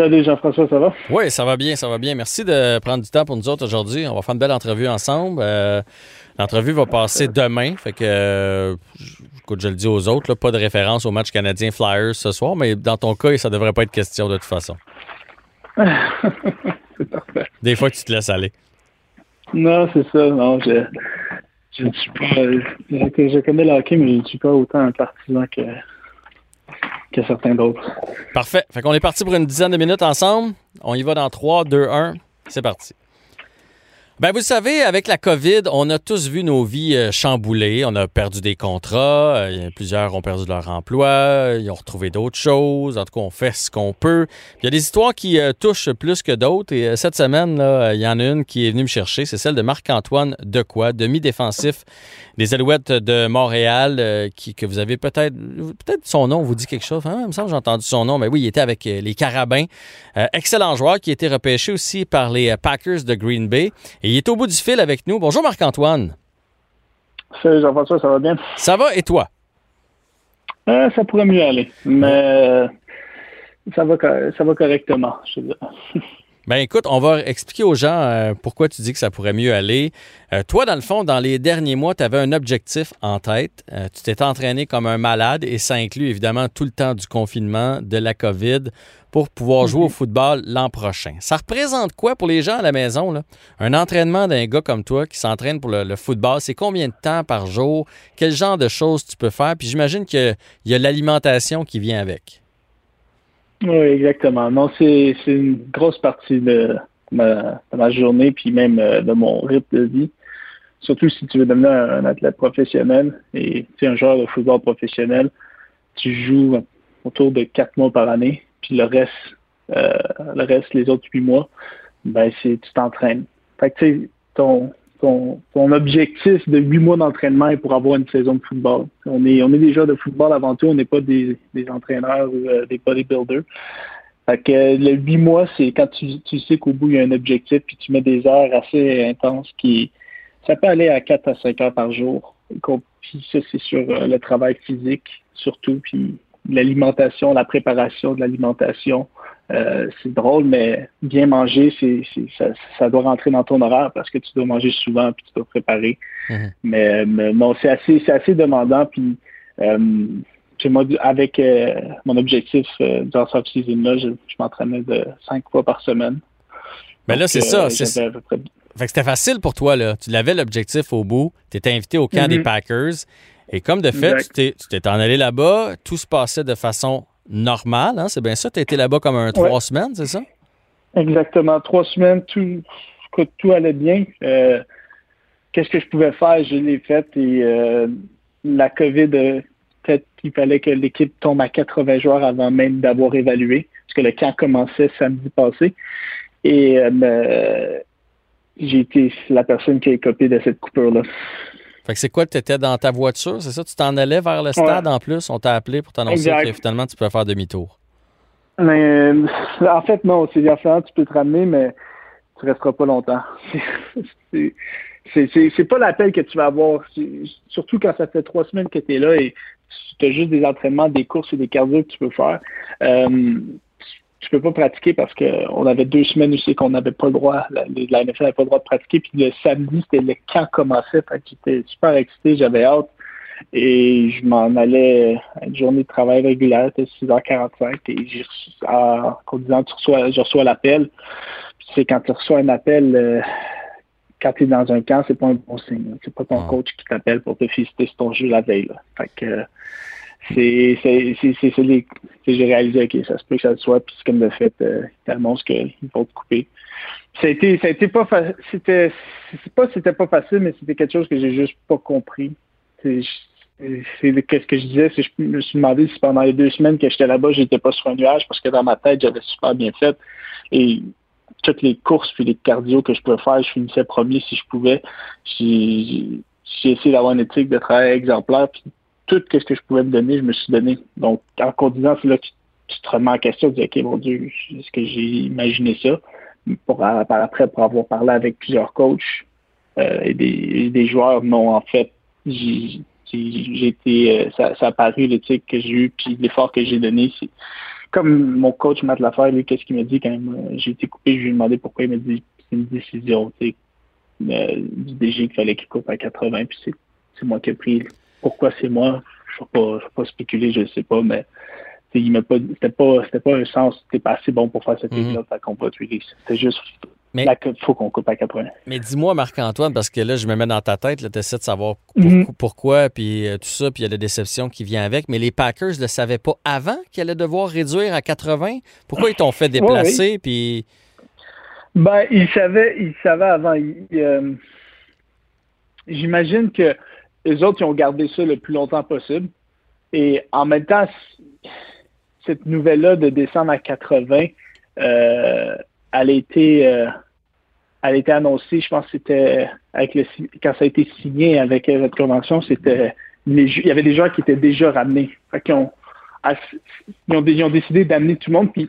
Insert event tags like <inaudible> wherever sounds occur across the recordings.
Salut Jean-François, ça va? Oui, ça va bien, ça va bien. Merci de prendre du temps pour nous autres aujourd'hui. On va faire une belle entrevue ensemble. Euh, l'entrevue va passer demain. Fait que, euh, écoute, je le dis aux autres, pas de référence au match canadien Flyers ce soir, mais dans ton cas, ça devrait pas être question de toute façon. <laughs> c'est parfait. Des fois, tu te laisses aller. Non, c'est ça. Non, je, je ne suis pas. Je, connais le hockey, mais je ne suis pas autant un partisan que, que certains d'autres. Parfait. Fait qu'on est parti pour une dizaine de minutes ensemble. On y va dans 3, 2, 1. C'est parti. Ben, vous savez, avec la COVID, on a tous vu nos vies euh, chamboulées. On a perdu des contrats. Euh, plusieurs ont perdu leur emploi. Ils ont retrouvé d'autres choses. En tout cas, on fait ce qu'on peut. Il y a des histoires qui euh, touchent plus que d'autres. Et cette semaine, il y en a une qui est venue me chercher. C'est celle de Marc-Antoine Decoy, demi-défensif des Alouettes de Montréal, qui, que vous avez peut-être... Peut-être son nom vous dit quelque chose. Hein? Il me semble j'ai entendu son nom. Mais oui, il était avec les Carabins. excellent joueur qui a été repêché aussi par les Packers de Green Bay. Il est au bout du fil avec nous. Bonjour Marc-Antoine. Salut Jean-François, ça va bien? Ça va et toi? Euh, ça pourrait mieux aller, mais euh, ça, va, ça va correctement, je <laughs> Ben écoute, on va expliquer aux gens euh, pourquoi tu dis que ça pourrait mieux aller. toi, dans le fond, dans les derniers mois, tu avais un objectif en tête. tu t'es entraîné comme un malade et ça inclut évidemment tout le temps du confinement, de la COVID pour pouvoir jouer au mhm. football l'an prochain. Ça représente quoi pour les gens à la maison? Là? Un entraînement d'un gars comme toi qui s'entraîne pour le, football, c'est combien de temps par jour? Quel genre de choses tu peux faire? Puis j'imagine qu'il y a l'alimentation qui vient avec. Oui, exactement. Non, c'est une grosse partie de ma, journée, puis même euh, de mon rythme de vie. Surtout si tu veux devenir un, athlète professionnel et tu es un joueur de football professionnel, tu joues autour de quatre mois par année puis le reste, euh, le reste, les autres huit mois, ben c'est tu t'entraînes. Fait que tu sais, ton, ton, objectif de huit mois d'entraînement est pour avoir une saison de football. On est, on est des de football avant tout, on n'est pas des, entraîneurs ou euh, des bodybuilders. Que le huit mois, c'est quand tu, tu sais qu'au bout, il y a un objectif, puis tu mets des heures assez intenses qui. Ça peut aller à 4 à 5 heures par jour. Puis ça, c'est sur euh, le travail physique, surtout, puis l'alimentation, la préparation de l'alimentation. Euh, c'est drôle, mais bien manger, c'est, ça, doit rentrer dans ton horaire parce que tu dois manger souvent puis tu dois préparer. Mhm. mais, non, c'est assez, c'est assez demandant. Puis euh, moi, avec euh, mon objectif dans cette season-là, je, m'entraînais de cinq fois par semaine. Mais ben là, c'est ça. C'est... Fait que c'était facile pour toi, là. Tu l'avais l'objectif au bout. Tu étais invité au camp des mhm. Packers. Et comme de fait, tu t'es en allé là-bas, tout se passait de façon normale, hein? c'est bien ça? Tu étais là-bas comme un trois semaines, c'est ça? Exactement, trois semaines, tout, tout allait bien. Euh, qu'est-ce que je pouvais faire? Je l'ai fait et euh, la COVID, euh, peut-être qu'il fallait que l'équipe tombe à 80 joueurs avant même d'avoir évalué, parce que le camp commençait samedi passé. Et j'ai été la personne qui a écopé de cette coupure-là. Fait que c'est quoi, tu étais dans ta voiture, c'est ça? Tu t'en allais vers le stade en plus? On t'a appelé pour t'annoncer que finalement tu peux faire demi-tour. Mais, euh, en fait, non. C'est différent, tu peux te ramener, mais tu resteras pas longtemps. <laughs> c'est pas l'appel que tu vas avoir. Surtout quand ça fait trois semaines que tu es là et tu as juste des entraînements, des courses et des cardio que tu peux faire. Euh, tu peux pas pratiquer parce qu'on avait deux semaines aussi qu'on n'avait pas le droit, la, la NFL n'avait pas le droit de pratiquer. Puis le samedi, c'était le camp commençait. J'étais super excité, j'avais hâte. Et je m'en allais à une journée de travail régulière, c'était 6h45. Et j'ai reçu, en, disant, tu reçois, je reçois l'appel. c'est quand tu reçois un appel, euh, quand tu es dans un camp, c'est pas un bon signe. C'est pas ton coach qui t'appelle pour te féliciter sur ton jeu la veille. Là. Fait que, c'est c'est c'est j'ai réalisé ok ça se peut que ça le soit puis c'est comme de fait euh, ils t'annoncent qu'ils vont te couper. Ça a été ça a été pas c'était c'est pas c'était pas facile mais c'était quelque chose que j'ai juste pas compris. C'est qu'est-ce que je disais c'est je me suis demandé si pendant les deux semaines que j'étais là-bas j'étais pas sur un nuage parce que dans ma tête j'avais super bien fait. Et toutes les courses puis les cardio que je pouvais faire je finissais premier si je pouvais. J'ai essayé d'avoir une éthique de travail exemplaire puis tout ce que je pouvais me donner, je me suis donné. Donc, en continuant, c'est là que tu, te remets en question, tu dis, OK, mon Dieu, est-ce que j'ai imaginé ça? Par après, pour avoir parlé avec plusieurs coachs euh, et, des, joueurs, non, en fait, j'ai été, euh, ça, a paru l'éthique que j'ai eu, puis l'effort que j'ai donné, comme mon coach Matt Lafayette, lui, qu'est-ce qu'il m'a dit quand j'ai été coupé, je lui ai demandé pourquoi il m'a dit c'est une décision du DG qu'il fallait qu'il coupe à 80, puis c'est moi qui ai pris. Pourquoi c'est moi? Je ne vais, pas spéculer, je ne sais pas, mais il pas c'était pas c'était pas un sens c'était pas assez bon pour faire cette ligue là mm qu'on pas c'était juste mais, il faut qu'on coupe à 80. Mais dis-moi, Marc-Antoine, parce que là, je me mets dans ta tête, tu essaies de savoir mhm. pourquoi, puis euh, tout ça, puis il y a la déception qui vient avec. Mais les Packers ne le savaient pas avant qu'ils allaient devoir réduire à 80? Pourquoi ils t'ont fait déplacer? Puis... Ben, ils savaient, ils savaient avant. Euh, j'imagine que les autres, ils ont gardé ça le plus longtemps possible. Et en même temps, cette nouvelle-là de descendre à 80, euh, elle a été, euh, elle a été annoncée, je pense que c'était avec le, quand ça a été signé avec la convention, c'était il y avait des joueurs qui étaient déjà ramenés. ils, ont, ils, ont, décidé d'amener tout le monde. Puis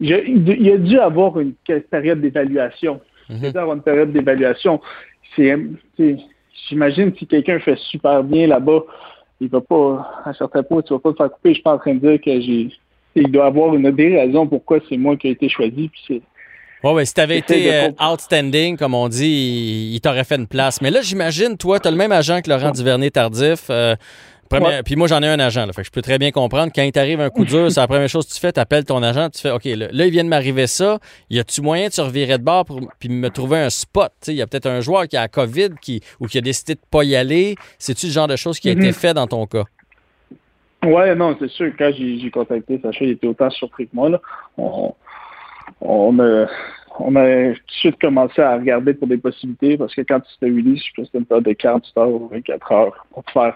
il y a dû avoir une période d'évaluation. Il y a dû avoir une période d'évaluation. J'imagine si quelqu'un fait super bien là-bas, il va pas, à certains points, tu vas pas te faire couper. Je suis pas en train de dire que j'ai. Il doit avoir une des raisons pourquoi c'est moi qui ai été choisi. Puis c'est oui, ouais, si tu avais été euh, outstanding, comme on dit, il, t'aurait fait une place. Mais là, j'imagine, toi, tu as le même agent que Laurent Duvernay-Tardif. Euh, puis moi, j'en ai un agent. Là, fait que je peux très bien comprendre. Quand il t'arrive un coup dur, c'est la première chose que tu fais. Tu appelles ton agent. Tu fais OK, là, il vient de m'arriver ça. Y a-tu moyen de se revirer de bord pour puis me trouver un spot? Il y a peut-être un joueur qui a la COVID qui, ou qui a décidé de pas y aller. C'est-tu le genre de choses qui a été mm-hmm. fait dans ton cas? Ouais, non, c'est sûr. Quand j'ai contacté Sacha, il était autant surpris que moi. Là. On, on a, on a tout de suite commencé à regarder pour des possibilités parce que quand tu te réunis, je pense que c'était une période de 48 heures ou 24 heures pour te faire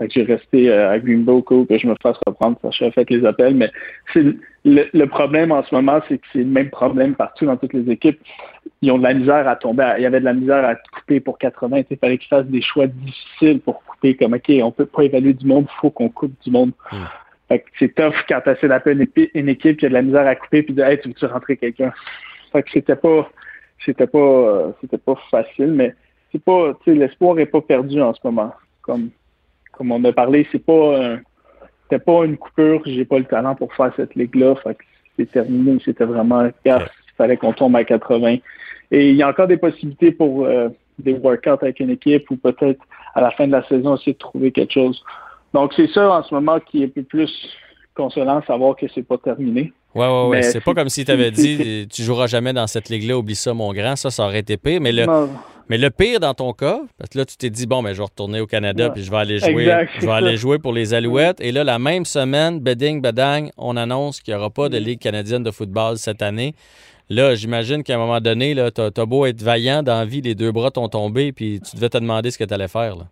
euh, reprendre. j'ai resté euh, à Greenbow que je me fasse reprendre. Ça, j'ai fait les appels, mais c'est le, problème en ce moment, c'est que c'est le même problème partout dans toutes les équipes. Ils ont de la misère à tomber. il y avait de la misère à couper pour 80. Il fallait qu'ils fassent des choix difficiles pour couper. Comme OK, on peut pas évaluer du monde, il faut qu'on coupe du monde. Hmm c'est tough quand tu essaies d'appeler une, équipe qui a de la misère à couper puis de Hey, tu veux-tu rentrer quelqu'un? Fait que c'était pas c'était pas euh, c'était pas facile, mais c'est pas l'espoir est pas perdu en ce moment. Comme comme on a parlé, c'est pas c'était pas une coupure, j'ai pas le talent pour faire cette ligue-là. Fait que c'est terminé, c'était vraiment il fallait qu'on tombe à 80. Et il y a encore des possibilités pour euh, des workouts avec une équipe ou peut-être à la fin de la saison essayer de trouver quelque chose. Donc, c'est ça en ce moment qui est un peu plus consolant, savoir que c'est pas terminé. Oui, oui, oui. C'est pas comme si tu avais dit tu joueras jamais dans cette ligue-là, oublie ça, mon grand. Ça, ça aurait été pire. Mais le, mais le pire dans ton cas, parce que là, tu t'es dit, bon, mais je vais retourner au Canada puis je vais aller jouer. je vais aller jouer pour les Alouettes. Et là, la même semaine, beding, bedang, on annonce qu'il n'y aura pas de Ligue canadienne de football cette année. Là, j'imagine qu'à un moment donné, tu as, beau être vaillant dans la vie, les deux bras t'ont tombé, puis tu devais te demander ce que tu allais faire. Là.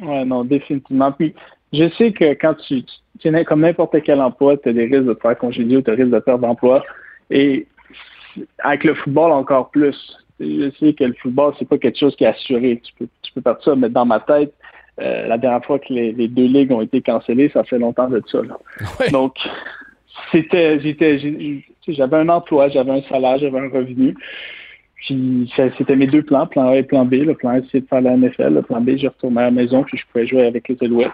Oui, non, définitivement. Puis, je sais que quand tu, tu es comme n'importe quel emploi, tu as des risques de te faire congédier ou tu as des risques de perdre d'emploi. Et avec le football, encore plus. Je sais que le football, c'est pas quelque chose qui est assuré. Tu peux, tu peux partir ça, mais dans ma tête, euh, la dernière fois que les, deux ligues ont été cancellées, ça fait longtemps de ça. Donc, c'était, j'étais, j'avais un emploi, j'avais un salaire, j'avais un revenu. Puis c'était mes deux plans, plan A et plan B. Le plan A, c'est de faire la NFL. Le plan B, je retournais à la maison, puis je pouvais jouer avec les Alouettes.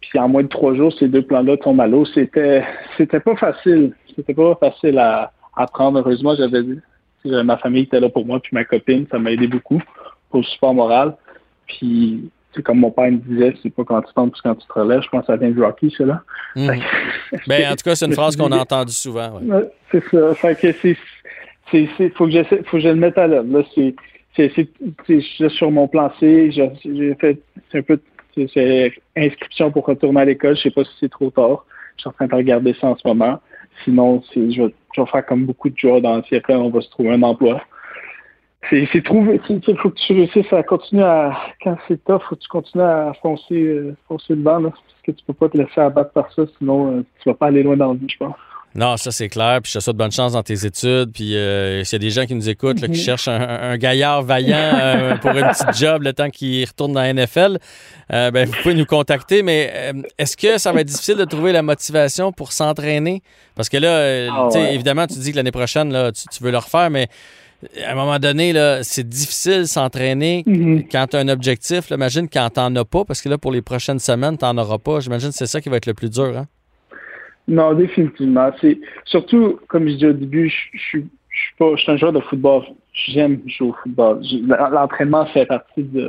Puis en moins de trois jours, ces deux plans-là tombent à l'eau. C'était c'était pas facile. C'était pas facile à, apprendre. Heureusement, j'avais Ma famille était là pour moi, puis ma copine, ça m'a aidé beaucoup pour le support moral. Puis c'est comme mon père me disait, c'est pas quand tu tombes, c'est quand tu te relèves. Je pense que ça vient du Rocky, ça là. Hmm. <laughs> ben, en tout cas, c'est une phrase qu'on a entendue souvent. Ouais. c'est ça. Fait que c'est c'est, faut que j'essaie, faut que je le mette à l'œuvre. Là, c'est, sur mon plan C. J'ai, fait, c'est un peu, c'est, inscription pour retourner à l'école. Je sais pas si c'est trop tard. Je suis en train de regarder ça en ce moment. Sinon, je, vais, je vais faire comme beaucoup de joueurs dans le siècle, on va se trouver un emploi. C'est, trouver, il faut que tu réussisses à continuer à, quand c'est tough, faut que tu continues à foncer, euh, foncer vent, là, parce que tu peux pas te laisser abattre par ça, sinon, euh, tu vas pas aller loin dans le vie, je pense. Non, ça c'est clair. Puis je te souhaite bonne chance dans tes études. Puis euh, s'il y a des gens qui nous écoutent, qui mhm. cherchent un, gaillard vaillant euh, <laughs> pour une petite job le temps qu'il retourne dans la NFL, euh, ben, vous pouvez nous contacter. Mais est-ce que ça va être difficile de trouver la motivation pour s'entraîner? Parce que là, ah évidemment, tu dis que l'année prochaine, là, tu, veux le refaire, mais à un moment donné, là, c'est difficile s'entraîner mhm. quand tu as un objectif. imagine quand tu n'en as pas, parce que là, pour les prochaines semaines, tu n'en auras pas. J'imagine que c'est ça qui va être le plus dur. Hein? Non, définitivement. C'est surtout, comme je disais au début, je, suis pas, je suis un joueur de football. J'aime jouer au football. L'entraînement fait partie du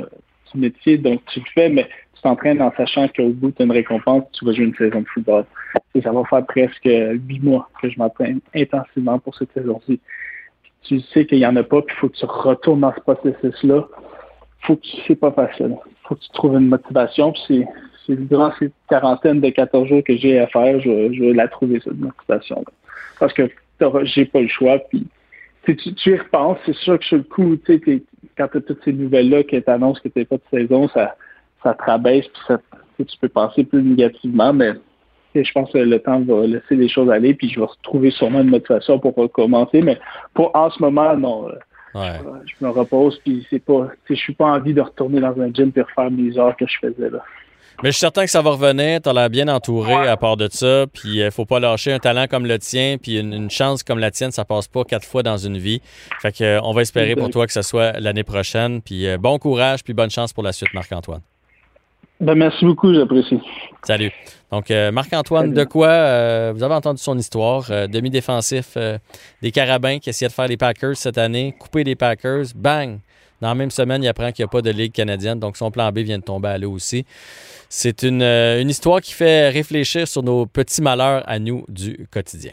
métier, donc tu le fais, mais tu t'entraînes en sachant qu'au bout, tu une récompense, tu vas jouer une saison de football. Et ça va faire presque huit mois que je m'entraîne intensivement pour cette saison-ci. Tu sais qu'il n'y en a pas, puis il faut que tu retournes dans ce processus-là. Faut que c'est pas facile. faut que tu trouves une motivation, puis durant ces quarantaines de 14 jours que j'ai à faire, je, vais la trouver, cette motivation-là. Parce que j'ai pas le choix, puis tu, tu y repenses, c'est sûr que sur le coup, tu sais, quand tu as toutes ces nouvelles-là qui t'annoncent que tu n'es pas de saison, ça, ça te rabaisse, puis ça, tu peux penser plus négativement, mais je pense que le temps va laisser les choses aller, puis je vais retrouver sûrement une motivation pour recommencer, mais pour en ce moment, non. Je, me repose, puis c'est pas, je suis pas envie de retourner dans un gym pour refaire mes heures que je faisais là. Mais je suis certain que ça va revenir. Tu l'air bien entouré à part de ça. Puis il euh, faut pas lâcher un talent comme le tien. Puis une, chance comme la tienne, ça passe pas quatre fois dans une vie. Fait que, euh, on va espérer pour toi que ce soit l'année prochaine. Puis euh, bon courage, puis bonne chance pour la suite, Marc-Antoine. Ben, merci beaucoup, j'apprécie. Salut. Donc, Marc-Antoine de quoi vous avez entendu son histoire, demi-défensif des Carabins qui essayait de faire les Packers cette année, couper les Packers, bang! Dans la même semaine, il apprend qu'il n'y a pas de Ligue canadienne, donc son plan B vient de tomber à l'eau aussi. C'est une, une histoire qui fait réfléchir sur nos petits malheurs à nous du quotidien.